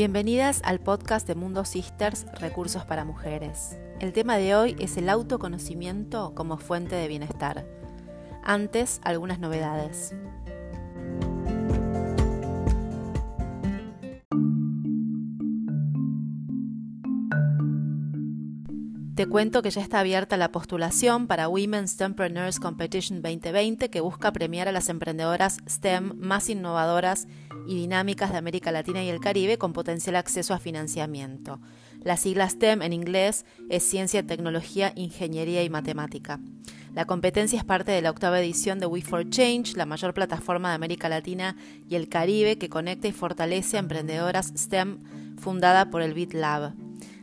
Bienvenidas al podcast de Mundo Sisters, Recursos para Mujeres. El tema de hoy es el autoconocimiento como fuente de bienestar. Antes, algunas novedades. Te cuento que ya está abierta la postulación para Women's STEMpreneurs Competition 2020 que busca premiar a las emprendedoras STEM más innovadoras y dinámicas de América Latina y el Caribe con potencial acceso a financiamiento. La sigla STEM en inglés es Ciencia, Tecnología, Ingeniería y Matemática. La competencia es parte de la octava edición de We for Change, la mayor plataforma de América Latina y el Caribe que conecta y fortalece a emprendedoras STEM fundada por el BitLab.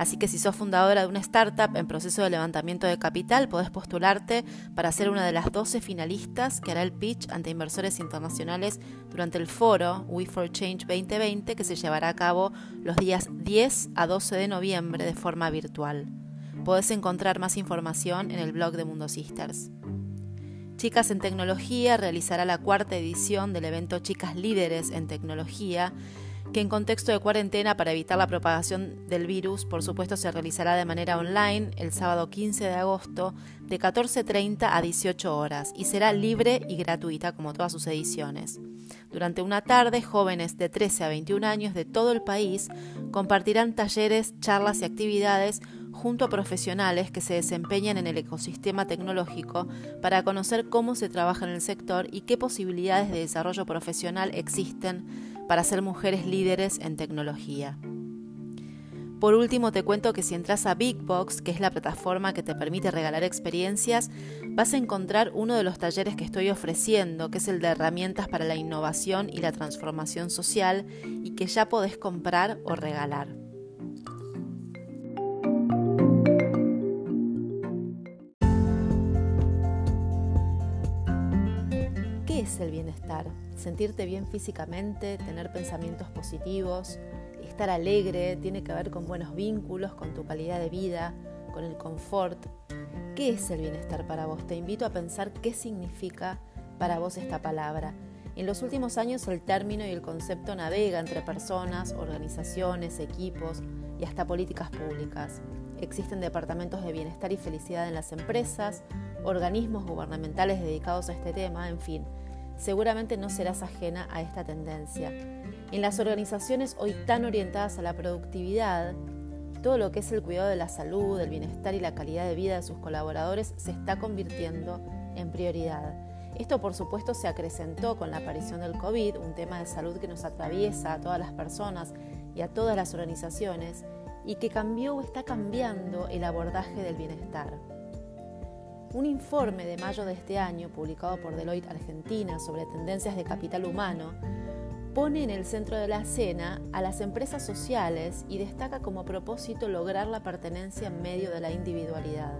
Así que si sos fundadora de una startup en proceso de levantamiento de capital, podés postularte para ser una de las 12 finalistas que hará el pitch ante inversores internacionales durante el foro We for Change 2020 que se llevará a cabo los días 10 a 12 de noviembre de forma virtual. Podés encontrar más información en el blog de Mundo Sisters. Chicas en Tecnología realizará la cuarta edición del evento Chicas Líderes en Tecnología que en contexto de cuarentena para evitar la propagación del virus, por supuesto, se realizará de manera online el sábado 15 de agosto de 14.30 a 18 horas y será libre y gratuita como todas sus ediciones. Durante una tarde, jóvenes de 13 a 21 años de todo el país compartirán talleres, charlas y actividades junto a profesionales que se desempeñan en el ecosistema tecnológico para conocer cómo se trabaja en el sector y qué posibilidades de desarrollo profesional existen para ser mujeres líderes en tecnología. Por último, te cuento que si entras a Big Box, que es la plataforma que te permite regalar experiencias, vas a encontrar uno de los talleres que estoy ofreciendo, que es el de herramientas para la innovación y la transformación social, y que ya podés comprar o regalar. Bienestar? Sentirte bien físicamente, tener pensamientos positivos, estar alegre, tiene que ver con buenos vínculos, con tu calidad de vida, con el confort. ¿Qué es el bienestar para vos? Te invito a pensar qué significa para vos esta palabra. En los últimos años el término y el concepto navega entre personas, organizaciones, equipos y hasta políticas públicas. Existen departamentos de bienestar y felicidad en las empresas, organismos gubernamentales dedicados a este tema, en fin seguramente no serás ajena a esta tendencia. En las organizaciones hoy tan orientadas a la productividad, todo lo que es el cuidado de la salud, el bienestar y la calidad de vida de sus colaboradores se está convirtiendo en prioridad. Esto por supuesto se acrecentó con la aparición del COVID, un tema de salud que nos atraviesa a todas las personas y a todas las organizaciones y que cambió o está cambiando el abordaje del bienestar. Un informe de mayo de este año, publicado por Deloitte Argentina sobre tendencias de capital humano, pone en el centro de la escena a las empresas sociales y destaca como propósito lograr la pertenencia en medio de la individualidad.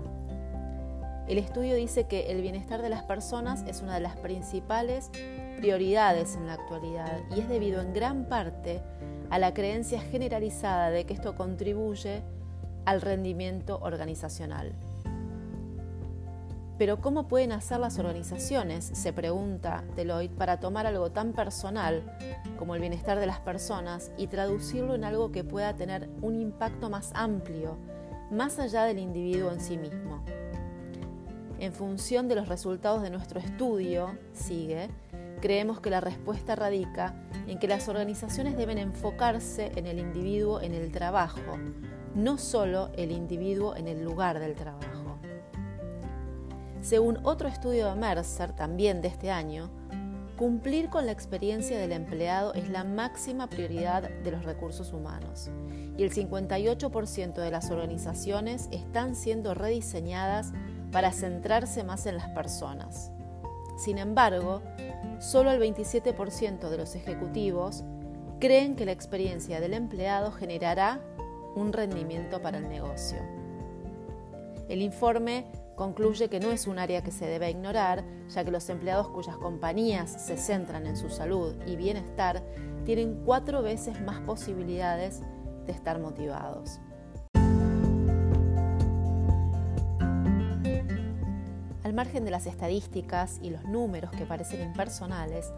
El estudio dice que el bienestar de las personas es una de las principales prioridades en la actualidad y es debido en gran parte a la creencia generalizada de que esto contribuye al rendimiento organizacional. Pero ¿cómo pueden hacer las organizaciones, se pregunta Deloitte, para tomar algo tan personal como el bienestar de las personas y traducirlo en algo que pueda tener un impacto más amplio, más allá del individuo en sí mismo? En función de los resultados de nuestro estudio, sigue, creemos que la respuesta radica en que las organizaciones deben enfocarse en el individuo en el trabajo, no solo el individuo en el lugar del trabajo. Según otro estudio de Mercer, también de este año, cumplir con la experiencia del empleado es la máxima prioridad de los recursos humanos y el 58% de las organizaciones están siendo rediseñadas para centrarse más en las personas. Sin embargo, solo el 27% de los ejecutivos creen que la experiencia del empleado generará un rendimiento para el negocio. El informe concluye que no es un área que se debe ignorar, ya que los empleados cuyas compañías se centran en su salud y bienestar tienen cuatro veces más posibilidades de estar motivados. Al margen de las estadísticas y los números que parecen impersonales,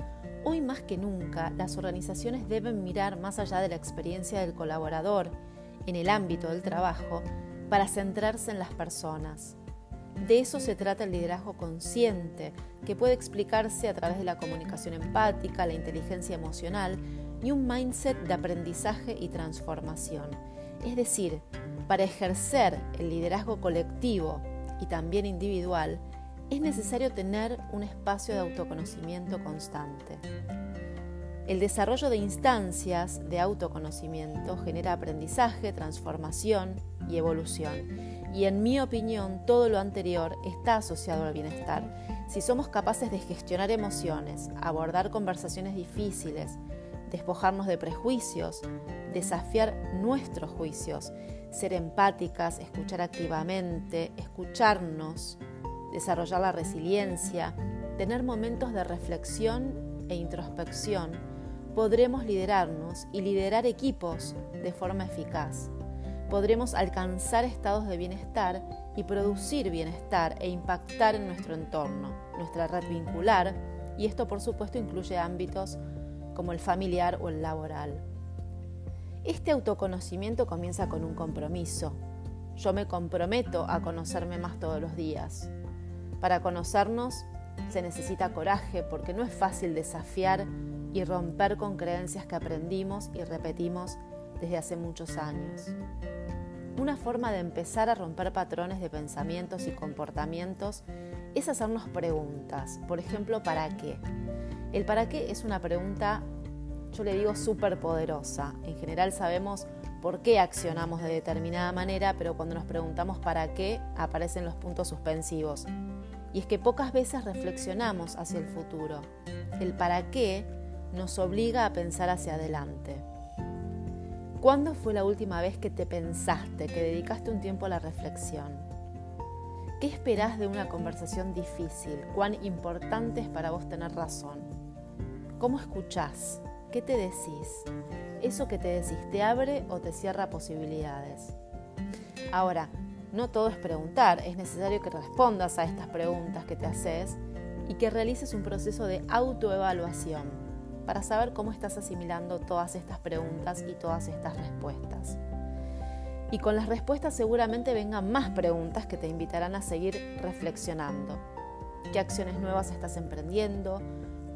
Hoy más que nunca, las organizaciones deben mirar más allá de la experiencia del colaborador en el ámbito del trabajo para centrarse en las personas. De eso se trata el liderazgo consciente, que puede explicarse a través de la comunicación empática, la inteligencia emocional y un mindset de aprendizaje y transformación. Es decir, para ejercer el liderazgo colectivo y también individual, es necesario tener un espacio de autoconocimiento constante. El desarrollo de instancias de autoconocimiento genera aprendizaje, transformación y evolución. Y en mi opinión, todo lo anterior está asociado al bienestar. Si somos capaces de gestionar emociones, abordar conversaciones difíciles, despojarnos de prejuicios, desafiar nuestros juicios, ser empáticas, escuchar activamente, escucharnos, desarrollar la resiliencia, tener momentos de reflexión e introspección, podremos liderarnos y liderar equipos de forma eficaz. Podremos alcanzar estados de bienestar y producir bienestar e impactar en nuestro entorno, nuestra red vincular, y esto por supuesto incluye ámbitos como el familiar o el laboral. Este autoconocimiento comienza con un compromiso. Yo me comprometo a conocerme más todos los días. Para conocernos se necesita coraje porque no es fácil desafiar y romper con creencias que aprendimos y repetimos desde hace muchos años. Una forma de empezar a romper patrones de pensamientos y comportamientos es hacernos preguntas. Por ejemplo, ¿para qué? El para qué es una pregunta, yo le digo, súper poderosa. En general sabemos por qué accionamos de determinada manera, pero cuando nos preguntamos para qué, aparecen los puntos suspensivos. Y es que pocas veces reflexionamos hacia el futuro. El para qué nos obliga a pensar hacia adelante. ¿Cuándo fue la última vez que te pensaste, que dedicaste un tiempo a la reflexión? ¿Qué esperás de una conversación difícil? ¿Cuán importante es para vos tener razón? ¿Cómo escuchás? ¿Qué te decís? ¿Eso que te decís te abre o te cierra posibilidades? Ahora, no todo es preguntar, es necesario que respondas a estas preguntas que te haces y que realices un proceso de autoevaluación para saber cómo estás asimilando todas estas preguntas y todas estas respuestas. Y con las respuestas seguramente vengan más preguntas que te invitarán a seguir reflexionando. ¿Qué acciones nuevas estás emprendiendo?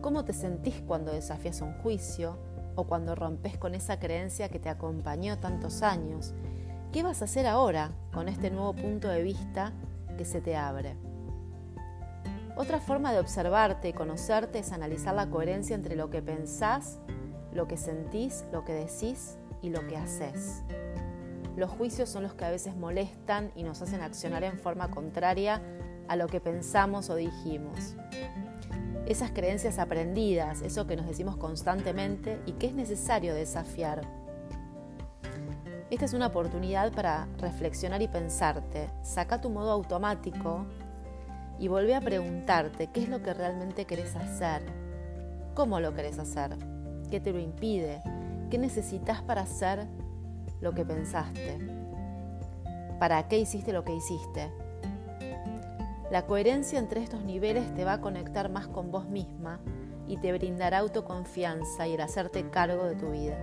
¿Cómo te sentís cuando desafías un juicio o cuando rompes con esa creencia que te acompañó tantos años ¿Qué vas a hacer ahora con este nuevo punto de vista que se te abre? Otra forma de observarte y conocerte es analizar la coherencia entre lo que pensás, lo que sentís, lo que decís y lo que haces. Los juicios son los que a veces molestan y nos hacen accionar en forma contraria a lo que pensamos o dijimos. Esas creencias aprendidas, eso que nos decimos constantemente y que es necesario desafiar esta es una oportunidad para reflexionar y pensarte. Saca tu modo automático y vuelve a preguntarte qué es lo que realmente querés hacer, cómo lo querés hacer, qué te lo impide, qué necesitas para hacer lo que pensaste, para qué hiciste lo que hiciste. La coherencia entre estos niveles te va a conectar más con vos misma y te brindará autoconfianza y el hacerte cargo de tu vida.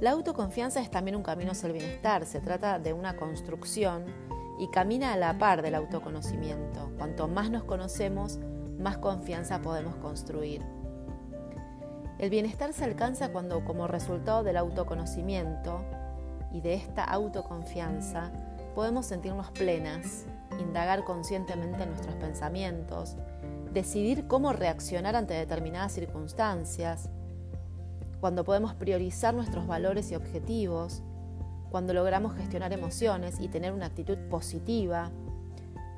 La autoconfianza es también un camino hacia el bienestar, se trata de una construcción y camina a la par del autoconocimiento. Cuanto más nos conocemos, más confianza podemos construir. El bienestar se alcanza cuando como resultado del autoconocimiento y de esta autoconfianza podemos sentirnos plenas, indagar conscientemente en nuestros pensamientos, decidir cómo reaccionar ante determinadas circunstancias, cuando podemos priorizar nuestros valores y objetivos, cuando logramos gestionar emociones y tener una actitud positiva,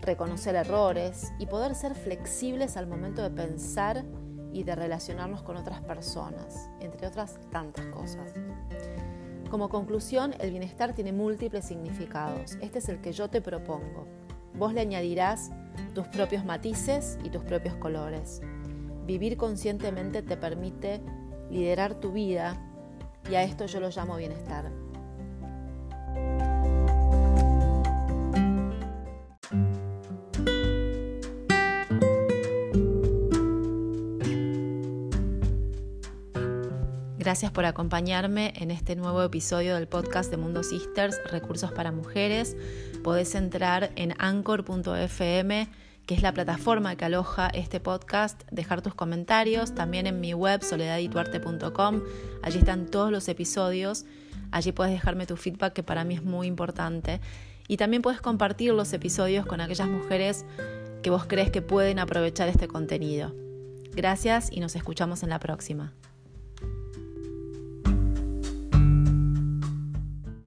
reconocer errores y poder ser flexibles al momento de pensar y de relacionarnos con otras personas, entre otras tantas cosas. Como conclusión, el bienestar tiene múltiples significados. Este es el que yo te propongo. Vos le añadirás tus propios matices y tus propios colores. Vivir conscientemente te permite liderar tu vida y a esto yo lo llamo bienestar. Gracias por acompañarme en este nuevo episodio del podcast de Mundo Sisters, Recursos para Mujeres. Podés entrar en anchor.fm, que es la plataforma que aloja este podcast, dejar tus comentarios, también en mi web soledadituarte.com. Allí están todos los episodios. Allí puedes dejarme tu feedback, que para mí es muy importante. Y también puedes compartir los episodios con aquellas mujeres que vos crees que pueden aprovechar este contenido. Gracias y nos escuchamos en la próxima.